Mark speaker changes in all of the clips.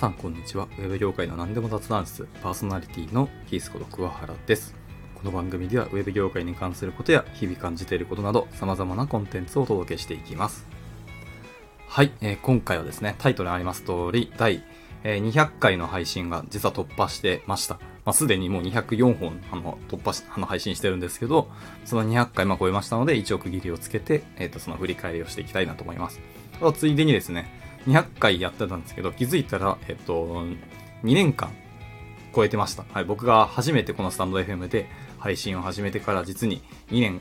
Speaker 1: さんこんにちは。ウェブ業界の何でも雑談室、パーソナリティのキースこと桑原です。この番組ではウェブ業界に関することや日々感じていることなど様々なコンテンツをお届けしていきます。はい、えー今回はですね、タイトルにあります通り、第、えー200回の配信が実は突破してました。まあ、すでにもう204本あの突破しあの配信してるんですけど、その200回まあ超えましたので、一応区切りをつけて、えっ、と、その振り返りをしていきたいなと思います。あとついでにですね、200回やってたんですけど、気づいたら、えっ、と、2年間超えてました。はい、僕が初めてこのスタンド FM で配信を始めてから実に2年、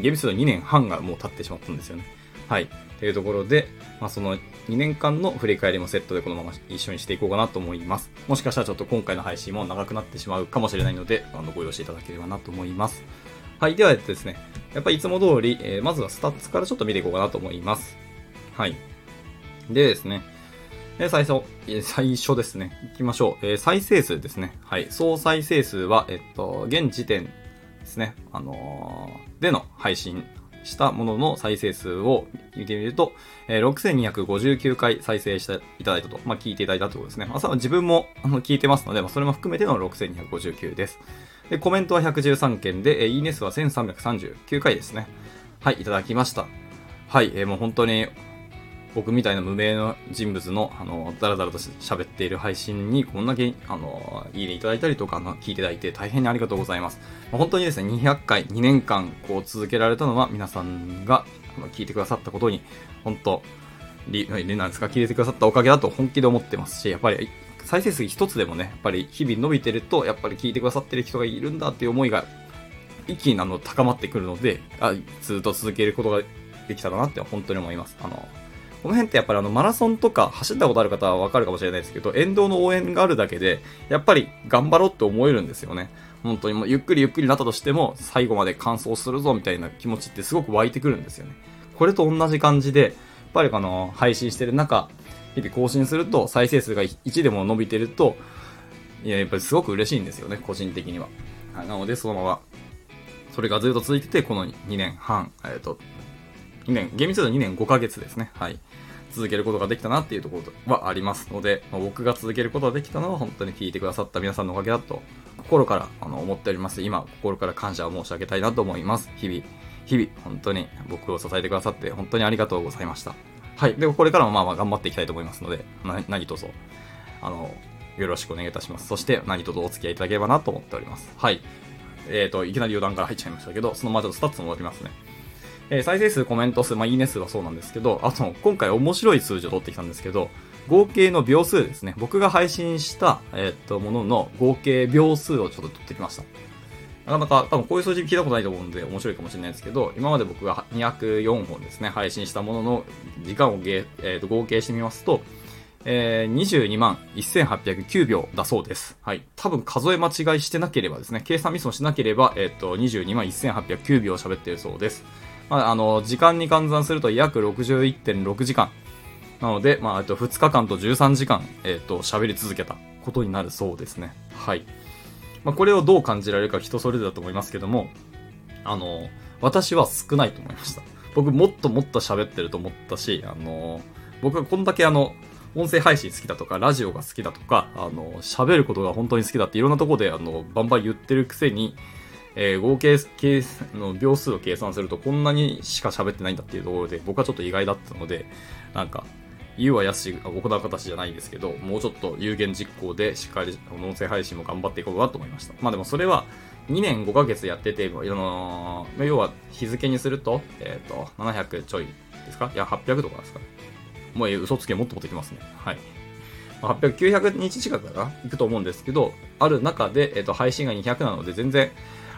Speaker 1: ゲーム数2年半がもう経ってしまったんですよね。はい。というところで、まあ、その2年間の振り返りもセットでこのまま一緒にしていこうかなと思います。もしかしたらちょっと今回の配信も長くなってしまうかもしれないので、あの、ご容赦いただければなと思います。はい。ではですね、やっぱりいつも通り、えーまずはスタッツからちょっと見ていこうかなと思います。はい。でですね、で最初、最初ですね。行きましょう。えー再生数ですね。はい。総再生数は、えっと、現時点ですね。あのーでの配信したものの再生数を見てみると、えー6259回再生していただいたと。まあ、聞いていただいたということですね。まあ、自分もあの聞いてますので、まあ、それも含めての6259です。で、コメントは113件で、えーいいね数は1339回ですね。はい、いただきました。はい、えーもう本当に、僕みたいな無名の人物の、あの、だらだらと喋っている配信に、こんだけ、あの、いいねいただいたりとか、あの聞いていただいて、大変にありがとうございます。本当にですね、200回、2年間、こう、続けられたのは、皆さんが、あの聞いてくださったことに、本当、りなんですか、聞いてくださったおかげだと本気で思ってますし、やっぱり、再生数一つでもね、やっぱり日々伸びてると、やっぱり聞いてくださってる人がいるんだっていう思いが、一気にあの高まってくるので、あずっと続けることができたらなって本当に思います。あの、この辺ってやっぱりあのマラソンとか走ったことある方はわかるかもしれないですけど、沿道の応援があるだけで、やっぱり頑張ろうって思えるんですよね。本当にもうゆっくりゆっくりなったとしても、最後まで完走するぞみたいな気持ちってすごく湧いてくるんですよね。これと同じ感じで、やっぱりあの、配信してる中、日々更新すると、再生数が1でも伸びてると、いや、やっぱりすごく嬉しいんですよね、個人的には。なので、そのまま、それがずっと続いてて、この2年半、えっ、と、2年、厳密には2年5ヶ月ですね。はい。続けることができたなっていうところはありますので、まあ僕が続けることができたのは本当に聞いてくださった皆さんのおかげだと、心からあの思っております。今、心から感謝を申し上げたいなと思います。日々、日々、本当に僕を支えてくださって本当にありがとうございました。はい。で、これからもまあまあ頑張っていきたいと思いますので、な何卒、あの、よろしくお願いいたします。そして、何卒お付き合いいただければなと思っております。はい。えっ、と、いきなり余談から入っちゃいましたけど、そのままちょっとスタッツも戻りますね。えー再生数、コメント数、まあ、いいね数はそうなんですけど、あと、今回面白い数字を取ってきたんですけど、合計の秒数ですね。僕が配信した、えーっと、ものの合計秒数をちょっと取ってきました。なかなか、多分こういう数字聞いたことないと思うんで面白いかもしれないですけど、今まで僕が204本ですね、配信したものの時間を、えーっと合計してみますと、えー、22万1809秒だそうです。はい。多分数え間違いしてなければですね、計算ミスもしなければ、えっ、と、22万1809秒喋ってるそうです。まあ、あの、時間に換算すると約61.6時間。なので、まあ、えっと、2日間と13時間、えっと、喋り続けたことになるそうですね。はい。まあ、これをどう感じられるか人それぞれだと思いますけども、あの、私は少ないと思いました。僕もっともっと喋ってると思ったし、あの、僕がこんだけあの、音声配信好きだとか、ラジオが好きだとか、あの、喋ることが本当に好きだっていろんなところで、あの、バンバン言ってるくせに、えー合計計の秒数を計算するとこんなにしか喋ってないんだっていうところで僕はちょっと意外だったのでなんか言うはやし行う形じゃないんですけどもうちょっと有言実行でしっかり音声配信も頑張っていこうかなと思いました。まあでもそれは2年5ヶ月やってていろんな要は日付にするとえっ、と700ちょいですか？いや800とかですか？もう嘘つけもっともってきますね。はい。800、900日近くかな？いくと思うんですけど、ある中で、えっと、配信が200なので、全然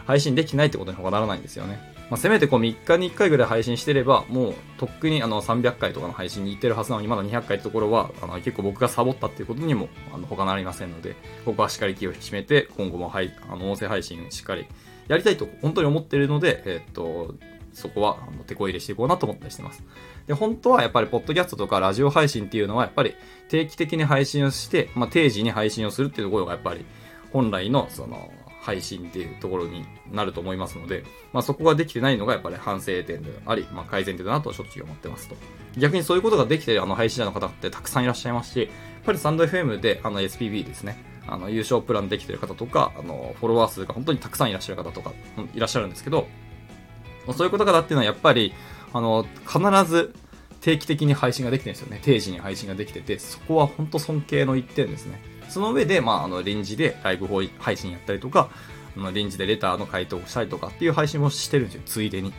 Speaker 1: 配信できないってことに他ならないんですよね。まあ、せめてこう3日に1回ぐらい配信してれば、もうとっくにあの300回とかの配信に行ってるはずなのに、まだ200回ってところは、あの結構僕がサボったっていうことにもあの他なりませんので、ここはしっかり気を引き締めて、今後もはいあの音声配信しっかりやりたいと本当に思ってるので、えっと、そこはあの手こ入れしていこうなと思ったりしてます。で、本当はやっぱり、ポッドキャストとかラジオ配信っていうのは、やっぱり定期的に配信をして、まあ、定時に配信をするっていうところが、やっぱり、本来の、その、配信っていうところになると思いますので、まあそこができてないのがやっぱり反省点であり、まあ改善点だなと正直思ってますと。逆にそういうことができてるあの配信者の方ってたくさんいらっしゃいますし、やっぱりスタンド FM であの SPB ですね、あの優勝プランできてる方とか、あのフォロワー数が本当にたくさんいらっしゃる方とかいらっしゃるんですけど、そういうことからっていうのはやっぱり、あの、必ず定期的に配信ができてるんですよね。定時に配信ができてて、そこは本当尊敬の一点ですね。その上で、まあ、あの、臨時でライブ配信やったりとか、あの臨時でレターの回答をしたりとかっていう配信もしてるんですよ、ついでに。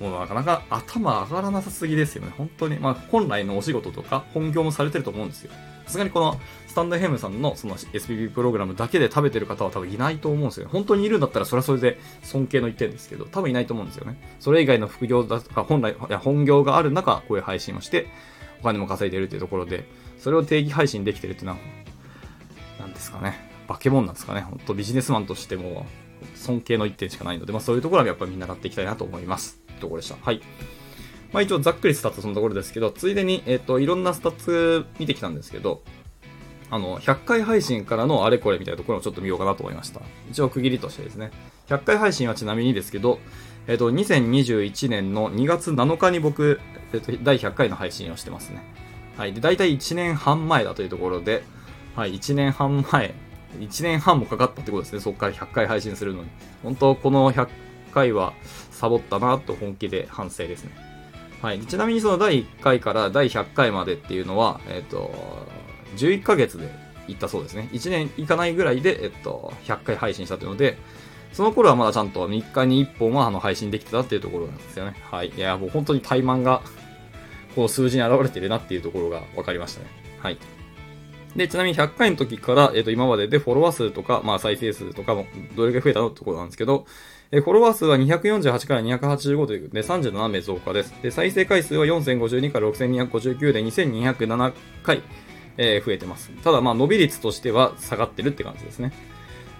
Speaker 1: もうなかなか頭上がらなさすぎですよね。本当に。まあ、本来のお仕事とか本業もされてると思うんですよ。さすがにこのスタンドヘムさんのその SPP プログラムだけで食べてる方は多分いないと思うんですよ。本当にいるんだったらそれはそれで尊敬の一点ですけど、多分いないと思うんですよね。それ以外の副業だとか、本来、いや本業がある中、こういう配信をして、お金も稼いでるっていうところで、それを定期配信できてるっていうのは、ですかね。化け物なんですかね。本当ビジネスマンとしても尊敬の一念しかないので、まあそういうところはやっぱりみんな習っていきたいなと思います。ところでした。はい。まあ一応ざっくりスタッツそのところですけど、ついでに、えっ、ー、と、いろんなスタッツ見てきたんですけど、あの、100回配信からのあれこれみたいなところをちょっと見ようかなと思いました。一応区切りとしてですね。100回配信はちなみにですけど、えっ、ー、と、2021年の2月7日に僕、えっ、ー、と、第100回の配信をしてますね。はい。で、大体1年半前だというところで、はい、1年半前、1年半もかかったってことですね。そこから100回配信するのに。本当、この100回はサボったなと本気で反省ですね。はい。ちなみにその第1回から第100回までっていうのは、えっ、と、11ヶ月で行ったそうですね。1年いかないぐらいで、えっと、100回配信したというので、その頃はまだちゃんと3日に1本はあの配信できてたっていうところなんですよね。はい。いや、もう本当に怠慢が、こう数字に現れてるなっていうところが分かりましたね。はい。で、ちなみに100回の時から、えっ、と、今まででフォロワー数とか、まあ再生数とかも、どれぐらい増えたのってことなんですけど、えフォロワー数は248から285というで37名増加です。で、再生回数は4052から6259で2207回、えー、増えてます。ただ、まあ、伸び率としては下がってるって感じですね。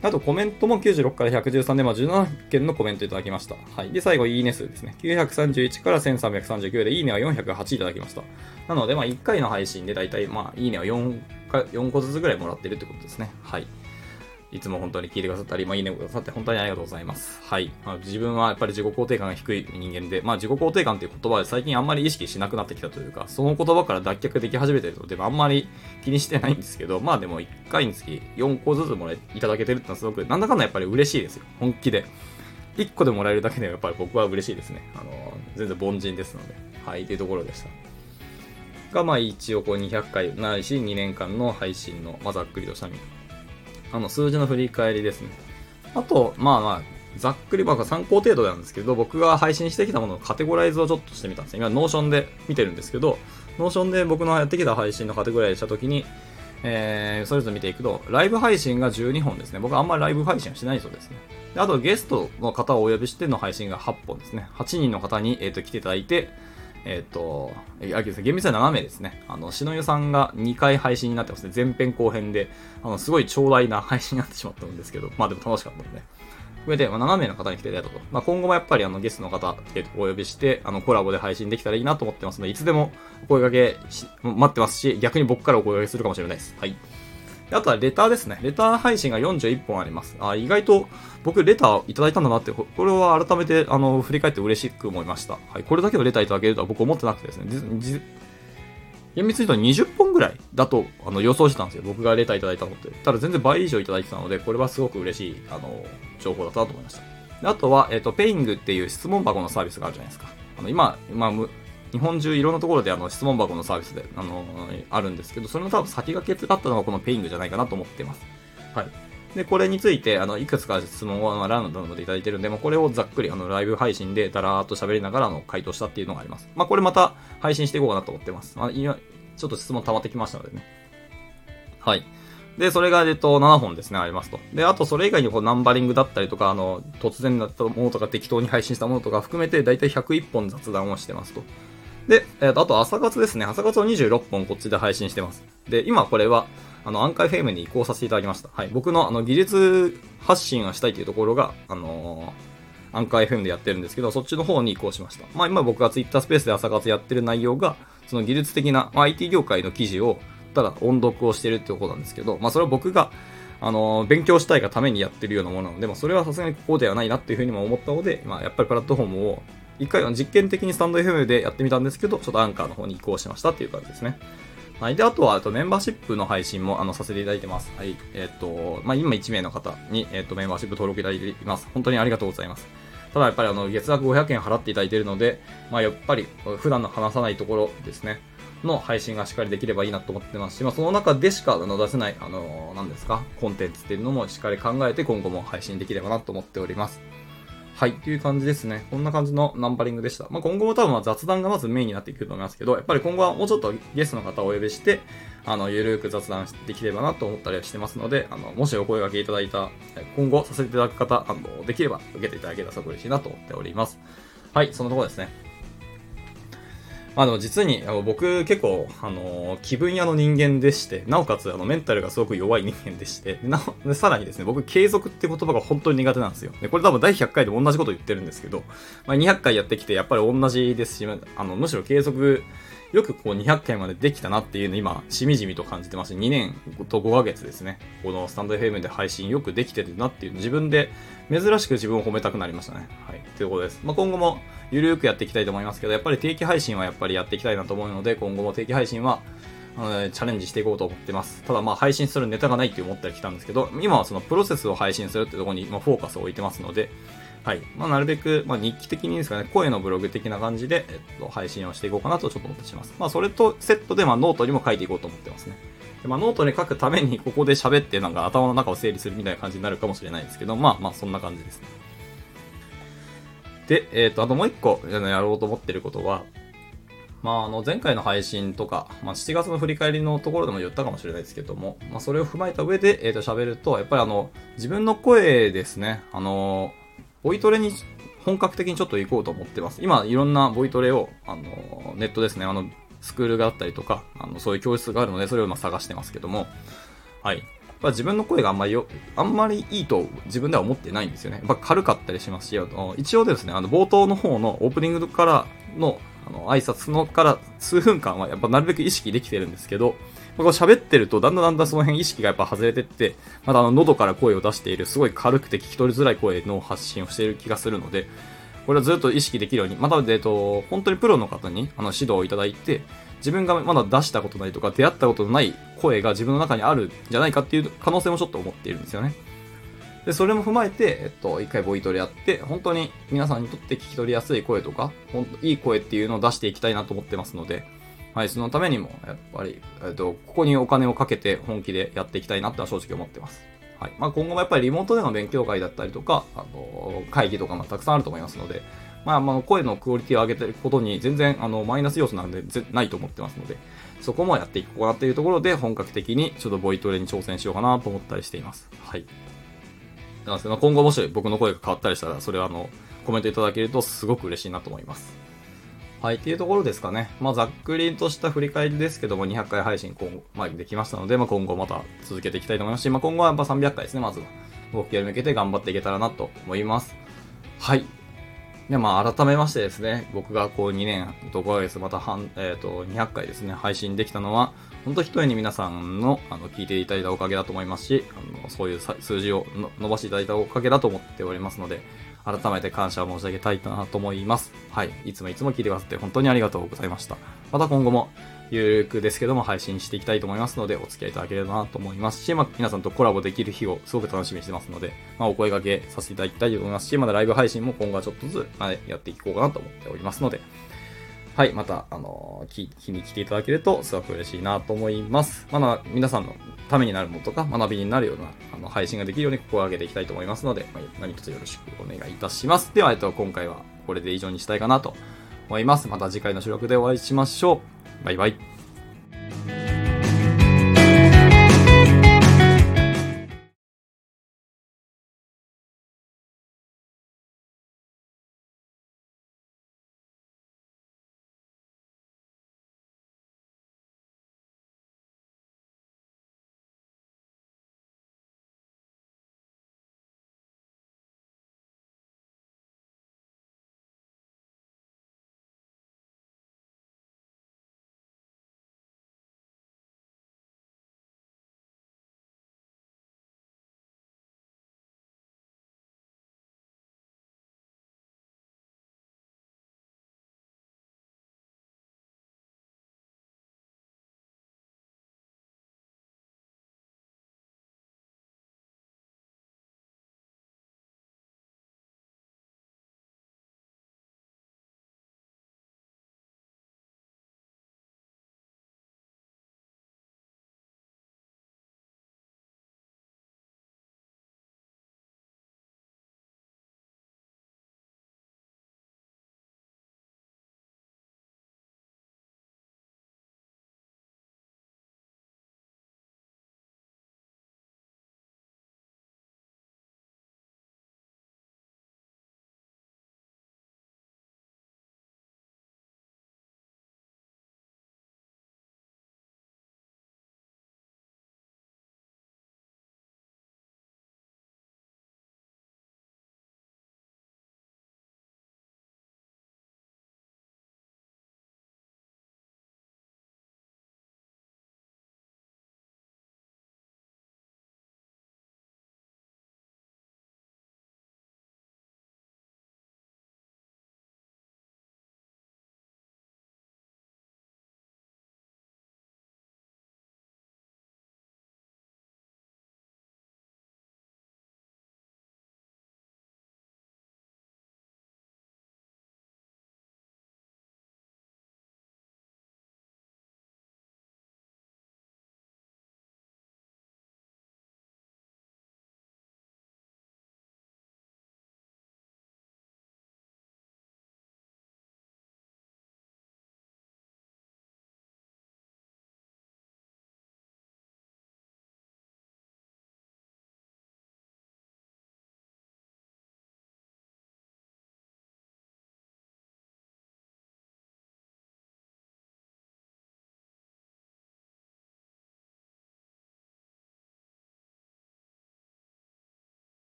Speaker 1: あと、コメントも96から113で、まあ、17件のコメントいただきました。はい。で、最後、いいね数ですね。931から1339で、いいねは408いただきました。なので、まあ、1回の配信でだいたい、まあ、いいねは4か、4個ずつぐらいもらってるってことですね。はい。いつも本当に聞いてくださったり、まあ、いいねくださって本当にありがとうございます。はい。まあ、自分はやっぱり自己肯定感が低い人間で、まあ、自己肯定感っていう言葉で最近あんまり意識しなくなってきたというか、その言葉から脱却でき始めてるので、あんまり気にしてないんですけど、まあでも1回につき4個ずつもらいただけてるってのはすごく、なんだかんだやっぱり嬉しいですよ。本気で。1個でもらえるだけでやっぱり僕は嬉しいですね。あの、全然凡人ですので。はい、というところでした。が、まあ一応こう200回ないし2年間の配信の、まあ、ざっくりとしたあの、数字の振り返りですね。あと、まあまあ、ざっくり僕は参考程度なんですけど、僕が配信してきたもののカテゴライズをちょっとしてみたんですね。今、ノーションで見てるんですけど、ノーションで僕のやってきた配信のカテゴライズしたときに、えー、それぞれ見ていくと、ライブ配信が12本ですね。僕はあんまりライブ配信はしない層ですね。であと、ゲストの方をお呼びしての配信が8本ですね。8人の方に、えーと来ていただいて、えっ、ー、と、あ、厳密には7名ですね。あの、篠湯さんが2回配信になってますね。前編後編で、あの、すごい長大な配信になってしまったんですけど、まあでも楽しかったので。上で、まあ、7名の方に来ていただいたと。まあ、今後もやっぱりあのゲストの方、え、お呼びして、あのコラボで配信できたらいいなと思ってますので、いつでもお声掛けし、待ってますし、逆に僕からお声掛けするかもしれないです。はい。あとはレターですね。レター配信が41本あります。あ、意外と僕レターいただいたんだなって、これは改めてあの振り返って嬉しく思いました。はい。これだけのレターいただけるとは僕思ってなくてですね。厳密に言うと20本ぐらいだとあの予想してたんですよ。僕がレターいただいたのって。ただ全然倍以上いただいてたので、これはすごく嬉しいあの情報だったなと思いました。あとは、えっ、ー、と、ペイングっていう質問箱のサービスがあるじゃないですか。あの今、今、日本中いろんなところであの質問箱のサービスで、あのー、あるんですけど、それの多分先駆けだったのがこのペイングじゃないかなと思ってます。はい。で、これについて、あの、いくつか質問を、まあ、ランダムでいただいてるんで、まあ、これをざっくり、あの、ライブ配信でだらーっと喋りながら、の、回答したっていうのがあります。まあ、これまた配信していこうかなと思ってます。まあ、今、ちょっと質問溜まってきましたのでね。はい。で、それが、えっと、7本ですね、ありますと。で、あと、それ以外に、こう、ナンバリングだったりとか、あの、突然だったものとか、適当に配信したものとか含めて、だいたい101本雑談をしてますと。で、えっ、と、あと朝活ですね。朝活を26本こっちで配信してます。で、今これは、あの、アンカイフェームに移行させていただきました。はい。僕の、あの、技術発信をしたいというところが、あのー、アンカー FM でやってるんですけど、そっちの方に移行しました。まあ今僕が Twitter スペースで朝活やってる内容が、その技術的な、まあ、IT 業界の記事を、ただ音読をしてるってこなんですけど、まあそれは僕が、あの、勉強したいがためにやってるようなものなので、まあ、それはさすがにここではないなっていうふうにも思ったので、まあ、やっぱりプラットフォームを一回は実験的にスタンド FM でやってみたんですけど、ちょっとアンカーの方に移行しましたっていう感じですね。はい。で、あとは、あとメンバーシップの配信も、あの、させていただいてます。はい。えっ、と、まあ、今1名の方に、えっ、と、メンバーシップ登録いただいています。本当にありがとうございます。ただやっぱりあの、月額500円払っていただいているので、まあ、やっぱり、普段の話さないところですね。の配信がしっかりできればいいなと思ってますし、まあ、その中でしかあの出せない、あの、何ですか、コンテンツっていうのもしっかり考えて今後も配信できればなと思っております。はい、という感じですね。こんな感じのナンバリングでした。まあ、今後も多分雑談がまずメインになっていくと思いますけど、やっぱり今後はもうちょっとゲストの方をお呼びして、あの、ゆるーく雑談できればなと思ったりはしてますので、あの、もしお声掛けいただいた、今後させていただく方、あの、できれば受けていただけたら嬉しいなと思っております。はい、そのところですね。まあでも実に、あの僕結構、あの気分屋の人間でして、なおかつあのメンタルがすごく弱い人間でして、なでさらにですね、僕継続って言葉が本当に苦手なんですよ。で、これ多分第100回で同じこと言ってるんですけど、まあ、200回やってきてやっぱり同じですし、あの、むしろ継続、よくこう200回までできたなっていうの今、しみじみと感じてます2年と5ヶ月ですね。このスタンド FM で配信よくできてるなっていう自分で珍しく自分を褒めたくなりましたね。はい。ということです。まあ、今後もゆるーくやっていきたいと思いますけど、やっぱり定期配信はやっぱりやっていきたいなと思うので、今後も定期配信は、あチャレンジしていこうと思ってます。ただまあ配信するネタがないって思ったりきたんですけど、今はそのプロセスを配信するってとこに今フォーカスを置いてますので、はい。まあ、なるべく、まあ、日記的にですかね、声のブログ的な感じで、えっと、配信をしていこうかなとちょっと思ってます。まあ、それとセットで、まあ、ノートにも書いていこうと思ってますね。でまあ、ノートに書くために、ここで喋って、なんか頭の中を整理するみたいな感じになるかもしれないですけど、まあ、まあ、そんな感じですね。で、えっ、ー、と、あともう一個やろうと思ってることは、まあ、あの、前回の配信とか、まあ、7月の振り返りのところでも言ったかもしれないですけども、まあ、それを踏まえた上で、えっ、ー、と、喋ると、やっぱりあの、自分の声ですね、あの、ボイトレに本格的にちょっと行こうと思ってます。今、いろんなボイトレを、あの、ネットですね、あの、スクールがあったりとか、あの、そういう教室があるので、それを今探してますけども、はい。自分の声があんまりよ、あんまりいいと自分では思ってないんですよね。やっぱ軽かったりしますし、一応ですね、あの冒頭の方のオープニングからのあの挨拶のから数分間はやっぱなるべく意識できてるんですけど、こう喋ってるとだんだんだんだんその辺意識がやっぱ外れてって、またあの喉から声を出しているすごい軽くて聞き取りづらい声の発信をしている気がするので、これはずっと意識できるように、また、えっと、本当にプロの方にあの指導をいただいて、自分がまだ出したことないとか出会ったことのない声が自分の中にあるんじゃないかっていう可能性もちょっと思っているんですよね。で、それも踏まえて、えっと、一回ボイトレやって、本当に皆さんにとって聞き取りやすい声とか、本当いい声っていうのを出していきたいなと思ってますので、はい、そのためにも、やっぱり、えっと、ここにお金をかけて本気でやっていきたいなっては正直思ってます。はい。まあ、今後もやっぱりリモートでの勉強会だったりとか、あの、会議とかもたくさんあると思いますので、まあ、まあ、声のクオリティを上げてることに全然、あの、マイナス要素なんで、ないと思ってますので、そこもやっていこうかなっていうところで、本格的にちょっとボイトレに挑戦しようかなと思ったりしています。はい。なんですけど、今後もし僕の声が変わったりしたら、それはあの、コメントいただけるとすごく嬉しいなと思います。はい、っていうところですかね。まあ、ざっくりとした振り返りですけども、200回配信今後、まあ、できましたので、まあ、今後また続けていきたいと思いますし、まあ、今後はやっぱ300回ですね、まずは。目標に向けて頑張っていけたらなと思います。はい。で、まあ、改めましてですね、僕がこう2年と5ヶ月また半、えっ、ー、と、200回ですね、配信できたのは、本当一重に皆さんの、あの、聞いていただいたおかげだと思いますし、あの、そういう数字を伸ばしていただいたおかげだと思っておりますので、改めて感謝を申し上げたいなと思います。はい。いつもいつも聞いてくださって本当にありがとうございました。また今後も、ゆるくですけども配信していきたいと思いますので、お付き合いいただければなと思いますし、まあ、皆さんとコラボできる日をすごく楽しみにしてますので、まあ、お声掛けさせていただきたいと思いますし、まだライブ配信も今後はちょっとずつ、まやっていこうかなと思っておりますので、はい、また、あのー、日に来ていただけるとすごく嬉しいなと思います。まだ皆さんのためになるものとか学びになるようなあの配信ができるように心がけていきたいと思いますので、まあ、何卒よろしくお願いいたします。では、えっと、今回はこれで以上にしたいかなと思います。また次回の収録でお会いしましょう。バイバイ。